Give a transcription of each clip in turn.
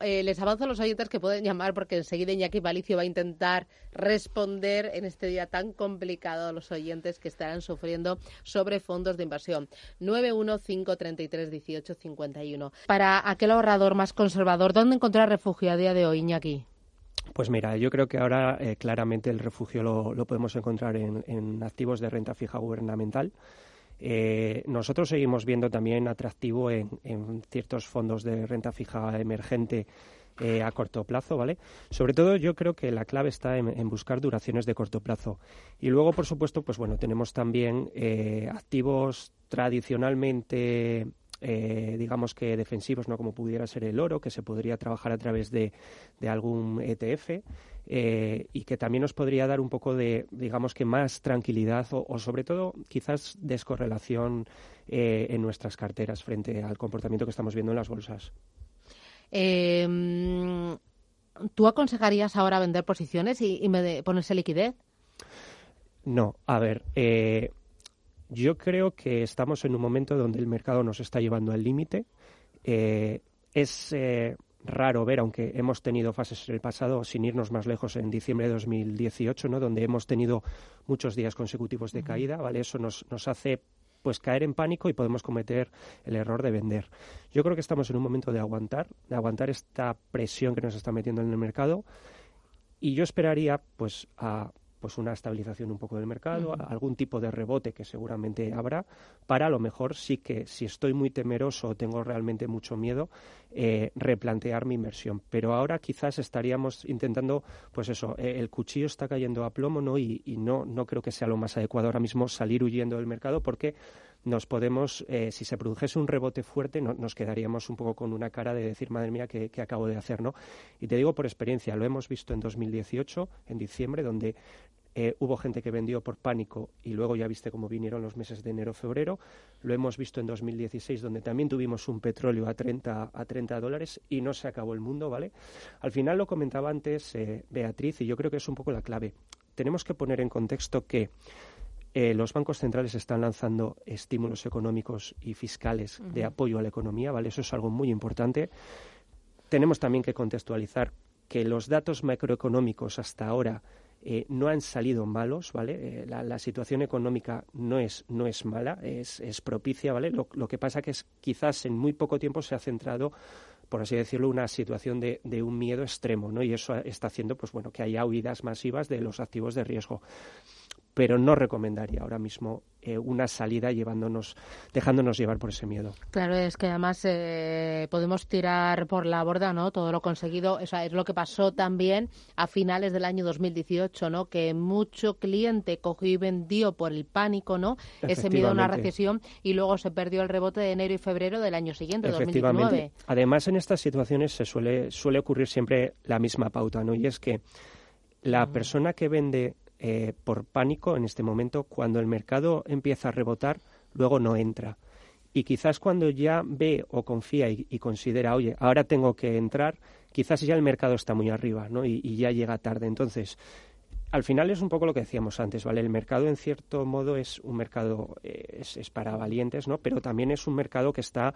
Eh, les avanzo a los oyentes que pueden llamar porque enseguida Iñaki Palicio va a intentar responder en este día tan complicado a los oyentes que estarán sufriendo sobre fondos de inversión. 915331851. Para aquel ahorrador más conservador, ¿dónde encontrar refugio a día de hoy, Iñaki? Pues mira, yo creo que ahora eh, claramente el refugio lo, podemos encontrar en, en, activos de renta fija gubernamental. Eh, nosotros seguimos viendo también atractivo en, ciertos fondos de renta fija emergente eh, a corto plazo, ¿vale? Sobre todo yo creo que la clave está en, en, buscar duraciones de corto plazo. Y luego, por supuesto, pues bueno, tenemos también eh, activos tradicionalmente eh, digamos que defensivos, no como pudiera ser el oro, que se podría trabajar a través de, de algún ETF eh, y que también nos podría dar un poco de, digamos que más tranquilidad o, o sobre todo quizás descorrelación eh, en nuestras carteras frente al comportamiento que estamos viendo en las bolsas. Eh, ¿Tú aconsejarías ahora vender posiciones y, y ponerse liquidez? No, a ver, eh, yo creo que estamos en un momento donde el mercado nos está llevando al límite. Eh, es eh, raro ver, aunque hemos tenido fases en el pasado, sin irnos más lejos, en diciembre de 2018, ¿no? donde hemos tenido muchos días consecutivos de caída, ¿vale? Eso nos, nos hace pues caer en pánico y podemos cometer el error de vender. Yo creo que estamos en un momento de aguantar, de aguantar esta presión que nos está metiendo en el mercado y yo esperaría pues a pues una estabilización un poco del mercado, uh -huh. algún tipo de rebote que seguramente habrá, para a lo mejor sí que si estoy muy temeroso o tengo realmente mucho miedo, eh, replantear mi inversión. Pero ahora quizás estaríamos intentando, pues eso, eh, el cuchillo está cayendo a plomo, ¿no? Y, y, no, no creo que sea lo más adecuado ahora mismo salir huyendo del mercado porque nos podemos, eh, si se produjese un rebote fuerte, no, nos quedaríamos un poco con una cara de decir, madre mía, ¿qué, ¿qué, acabo de hacer? ¿no? Y te digo por experiencia, lo hemos visto en 2018, en diciembre, donde eh, hubo gente que vendió por pánico y luego ya viste cómo vinieron los meses de enero-febrero. Lo hemos visto en 2016, donde también tuvimos un petróleo a 30, a 30 dólares y no se acabó el mundo, ¿vale? Al final lo comentaba antes eh, Beatriz y yo creo que es un poco la clave. Tenemos que poner en contexto que eh, los bancos centrales están lanzando estímulos económicos y fiscales uh -huh. de apoyo a la economía, ¿vale? Eso es algo muy importante. Tenemos también que contextualizar que los datos macroeconómicos hasta ahora eh, no han salido malos, ¿vale? Eh, la, la, situación económica no es, no es mala, es, es propicia, ¿vale? Lo, lo, que pasa que es quizás en muy poco tiempo se ha centrado por así decirlo, una situación de, de, un miedo extremo, ¿no? Y eso está haciendo, pues bueno, que haya huidas masivas de los activos de riesgo pero no recomendaría ahora mismo eh, una salida llevándonos, dejándonos llevar por ese miedo. Claro, es que además eh, podemos tirar por la borda, ¿no? Todo lo conseguido, o sea, es lo que pasó también a finales del año 2018, ¿no? Que mucho cliente cogió y vendió por el pánico, ¿no? Ese miedo a una recesión y luego se perdió el rebote de enero y febrero del año siguiente, 2019. Además, en estas situaciones se suele suele ocurrir siempre la misma pauta, ¿no? Y es que la persona que vende eh, por pánico en este momento, cuando el mercado empieza a rebotar, luego no entra. Y quizás cuando ya ve o confía y, considera, oye, ahora tengo que entrar, quizás ya el mercado está muy arriba, ¿no? Y ya llega tarde. Entonces, al final es un poco lo que decíamos antes, ¿vale? El mercado, en cierto modo, es un mercado, eh, es, para valientes, ¿no? Pero también es un mercado que está,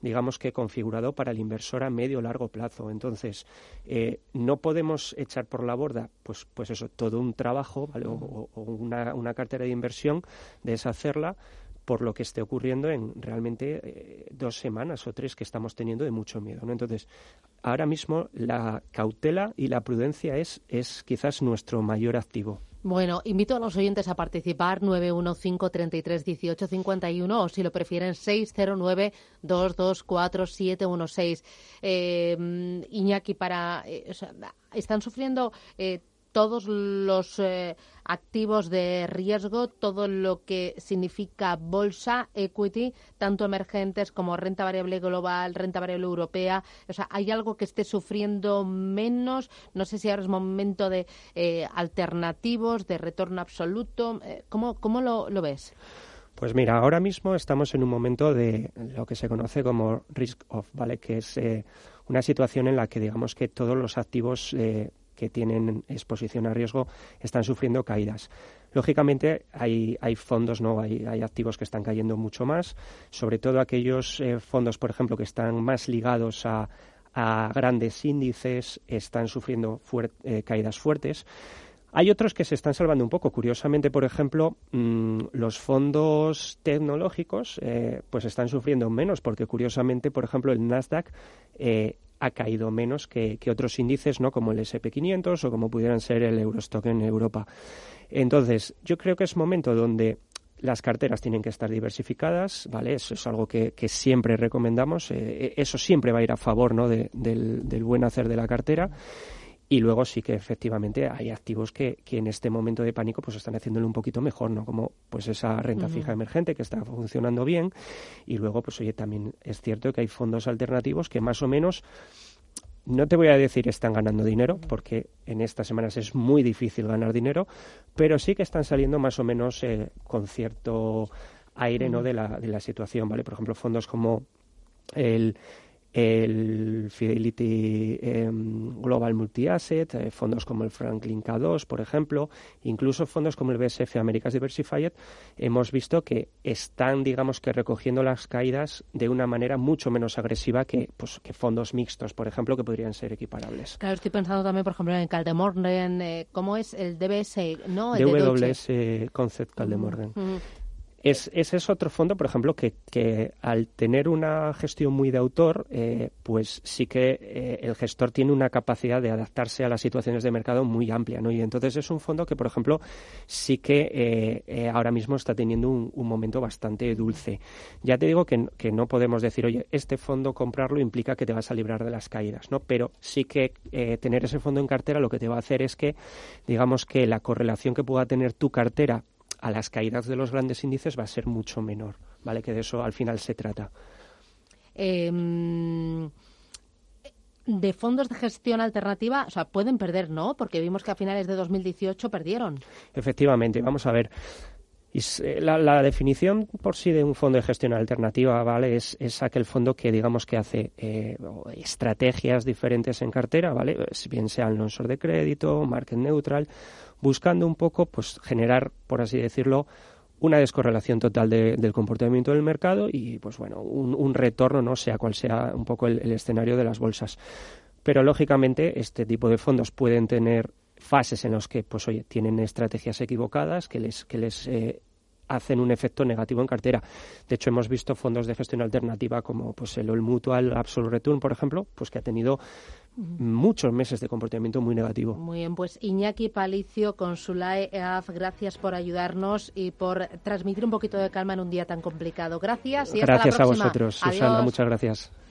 digamos que, configurado para el inversor a medio o largo plazo. Entonces, eh, no podemos echar por la borda, pues, pues eso, todo un trabajo, ¿vale? O, o una, una cartera de inversión, deshacerla, por lo que esté ocurriendo en realmente eh, dos semanas o tres que estamos teniendo de mucho miedo. ¿no? Entonces, ahora mismo la cautela y la prudencia es, es quizás nuestro mayor activo. Bueno, invito a los oyentes a participar 915-33-1851 o si lo prefieren 609-224-716. Eh, Iñaki, para, eh, o sea, están sufriendo eh, todos los eh, activos de riesgo, todo lo que significa bolsa, equity, tanto emergentes como renta variable global, renta variable europea. O sea, ¿hay algo que esté sufriendo menos? No sé si ahora es momento de eh, alternativos, de retorno absoluto. Eh, ¿Cómo, cómo lo, ves? Pues mira, ahora mismo estamos en un momento de lo que se conoce como risk off, ¿vale? Que es eh, una situación en la que digamos que todos los activos eh, que tienen exposición a riesgo están sufriendo caídas. Lógicamente hay, hay fondos, no, hay, hay, activos que están cayendo mucho más, sobre todo aquellos eh, fondos, por ejemplo, que están más ligados a, a grandes índices, están sufriendo eh, caídas fuertes. Hay otros que se están salvando un poco. Curiosamente, por ejemplo, mmm, los fondos tecnológicos eh, pues están sufriendo menos porque, curiosamente, por ejemplo, el Nasdaq eh, ha caído menos que, que, otros índices, ¿no? Como el SP500 o como pudieran ser el Eurostock en Europa. Entonces, yo creo que es momento donde las carteras tienen que estar diversificadas, ¿vale? Eso es algo que, que siempre recomendamos. Eh, eso siempre va a ir a favor, ¿no? De, del, del buen hacer de la cartera. Y luego sí que efectivamente hay activos que, que, en este momento de pánico pues están haciéndolo un poquito mejor, ¿no? Como pues esa renta uh -huh. fija emergente que está funcionando bien. Y luego, pues oye, también es cierto que hay fondos alternativos que más o menos no te voy a decir están ganando dinero, porque en estas semanas es muy difícil ganar dinero, pero sí que están saliendo más o menos eh, con cierto aire ¿no? de, la, de la situación, ¿vale? Por ejemplo, fondos como el el Fidelity eh, Global Multi-Asset, eh, fondos como el Franklin K2, por ejemplo, incluso fondos como el BSF Americas Diversified, hemos visto que están, digamos que recogiendo las caídas de una manera mucho menos agresiva que, pues, que fondos mixtos, por ejemplo, que podrían ser equiparables. Claro, estoy pensando también, por ejemplo, en Caldemorgen, eh, ¿cómo es el DBS? ¿no? El DWS Concept Caldemorgen. Es, ese es otro fondo, por ejemplo, que, al tener una gestión muy de autor, eh, pues sí que eh, el gestor tiene una capacidad de adaptarse a las situaciones de mercado muy amplia, ¿no? Y entonces es un fondo que, por ejemplo, sí que eh, ahora mismo está teniendo un, momento bastante dulce. Ya te digo que, que, no podemos decir, oye, este fondo comprarlo implica que te vas a librar de las caídas, ¿no? Pero sí que tener ese fondo en cartera lo que te va a hacer es que, digamos que la correlación que pueda tener tu cartera a las caídas de los grandes índices va a ser mucho menor, ¿vale? Que de eso al final se trata. Eh, de fondos de gestión alternativa, o sea, pueden perder, ¿no? Porque vimos que a finales de 2018 perdieron. Efectivamente, vamos a ver. Eh, la, la, definición por sí de un fondo de gestión alternativa, ¿vale? Es, es aquel fondo que, digamos, que hace eh, estrategias diferentes en cartera, ¿vale? Bien sea el non de crédito, market neutral, buscando un poco, pues, generar, por así decirlo, una descorrelación total de, del comportamiento del mercado y, pues, bueno, un, retorno, no sea cual sea un poco el, escenario de las bolsas. Pero, lógicamente, este tipo de fondos pueden tener fases en los que, pues oye, tienen estrategias equivocadas que les, que les eh, hacen un efecto negativo en cartera. De hecho, hemos visto fondos de gestión alternativa como pues el All Mutual Absolute Return, por ejemplo, pues que ha tenido muchos meses de comportamiento muy negativo. Muy bien, pues Iñaki Palicio, Consulae EAF, gracias por ayudarnos y por transmitir un poquito de calma en un día tan complicado. Gracias y gracias hasta la próxima. a vosotros, Adiós. Susana, muchas gracias.